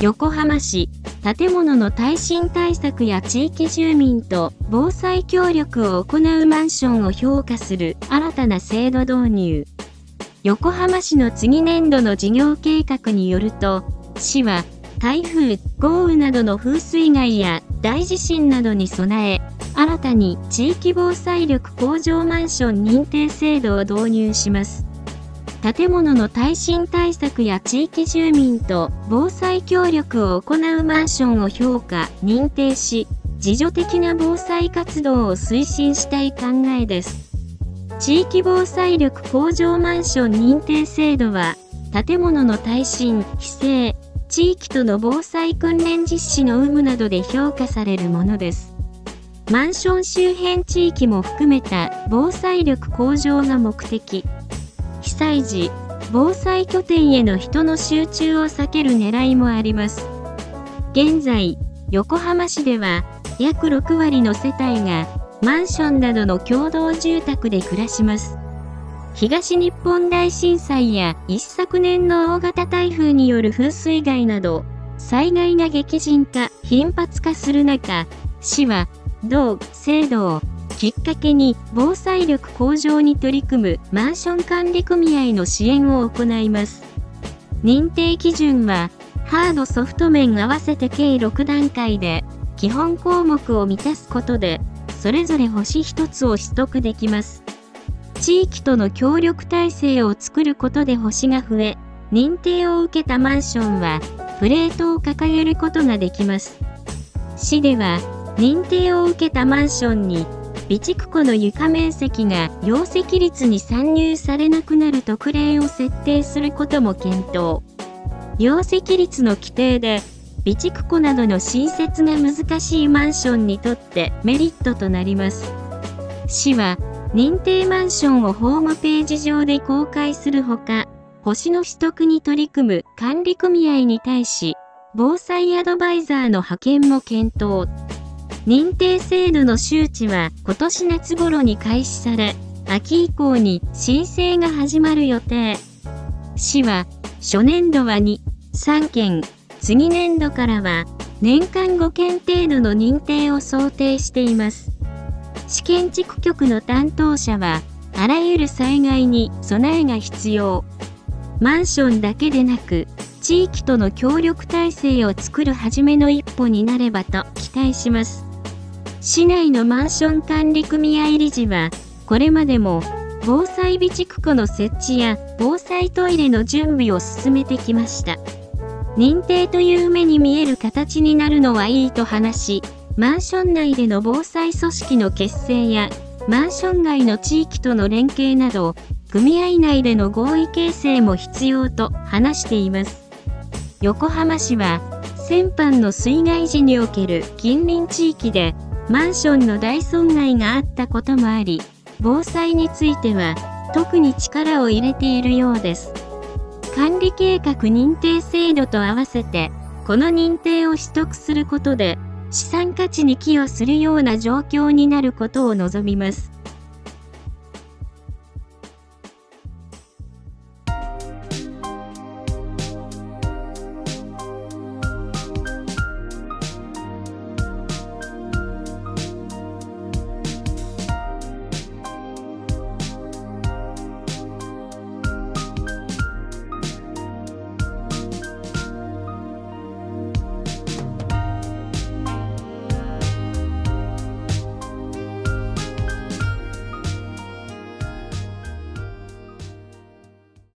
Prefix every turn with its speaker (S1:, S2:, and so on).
S1: 横浜市、建物の耐震対策や地域住民と防災協力を行うマンションを評価する新たな制度導入。横浜市の次年度の事業計画によると、市は台風、豪雨などの風水害や大地震などに備え、新たに地域防災力向上マンション認定制度を導入します。建物の耐震対策や地域住民と防災協力を行うマンションを評価、認定し、自助的な防災活動を推進したい考えです。地域防災力向上マンション認定制度は、建物の耐震、規制、地域との防災訓練実施の有無などで評価されるものです。マンション周辺地域も含めた防災力向上が目的。災時、防災拠点への人の集中を避ける狙いもあります。現在、横浜市では、約6割の世帯が、マンションなどの共同住宅で暮らします。東日本大震災や一昨年の大型台風による風水害など、災害が激甚化、頻発化する中、市は、同制度をきっかけに防災力向上に取り組むマンション管理組合の支援を行います。認定基準は、ハードソフト面合わせて計6段階で、基本項目を満たすことで、それぞれ星1つを取得できます。地域との協力体制を作ることで星が増え、認定を受けたマンションは、プレートを掲げることができます。市では、認定を受けたマンションに備蓄庫の床面積が容積率に参入されなくなる特例を設定することも検討。容積率の規定で、備蓄庫などの新設が難しいマンションにとってメリットとなります。市は、認定マンションをホームページ上で公開するほか、星の取得に取り組む管理組合に対し、防災アドバイザーの派遣も検討。認定制度の周知は今年夏頃に開始され、秋以降に申請が始まる予定。市は、初年度は2、3件、次年度からは年間5件程度の認定を想定しています。試験地区局の担当者は、あらゆる災害に備えが必要。マンションだけでなく、地域との協力体制を作る初めの一歩になればと期待します。市内のマンション管理組合理事は、これまでも防災備蓄庫の設置や防災トイレの準備を進めてきました。認定という目に見える形になるのはいいと話し、マンション内での防災組織の結成や、マンション外の地域との連携など、組合内での合意形成も必要と話しています。横浜市は、先般の水害時における近隣地域でマンションの大損害があったこともあり、防災については特に力を入れているようです。管理計画認定制度と合わせて、この認定を取得することで、資産価値に寄与するような状況になることを望みます。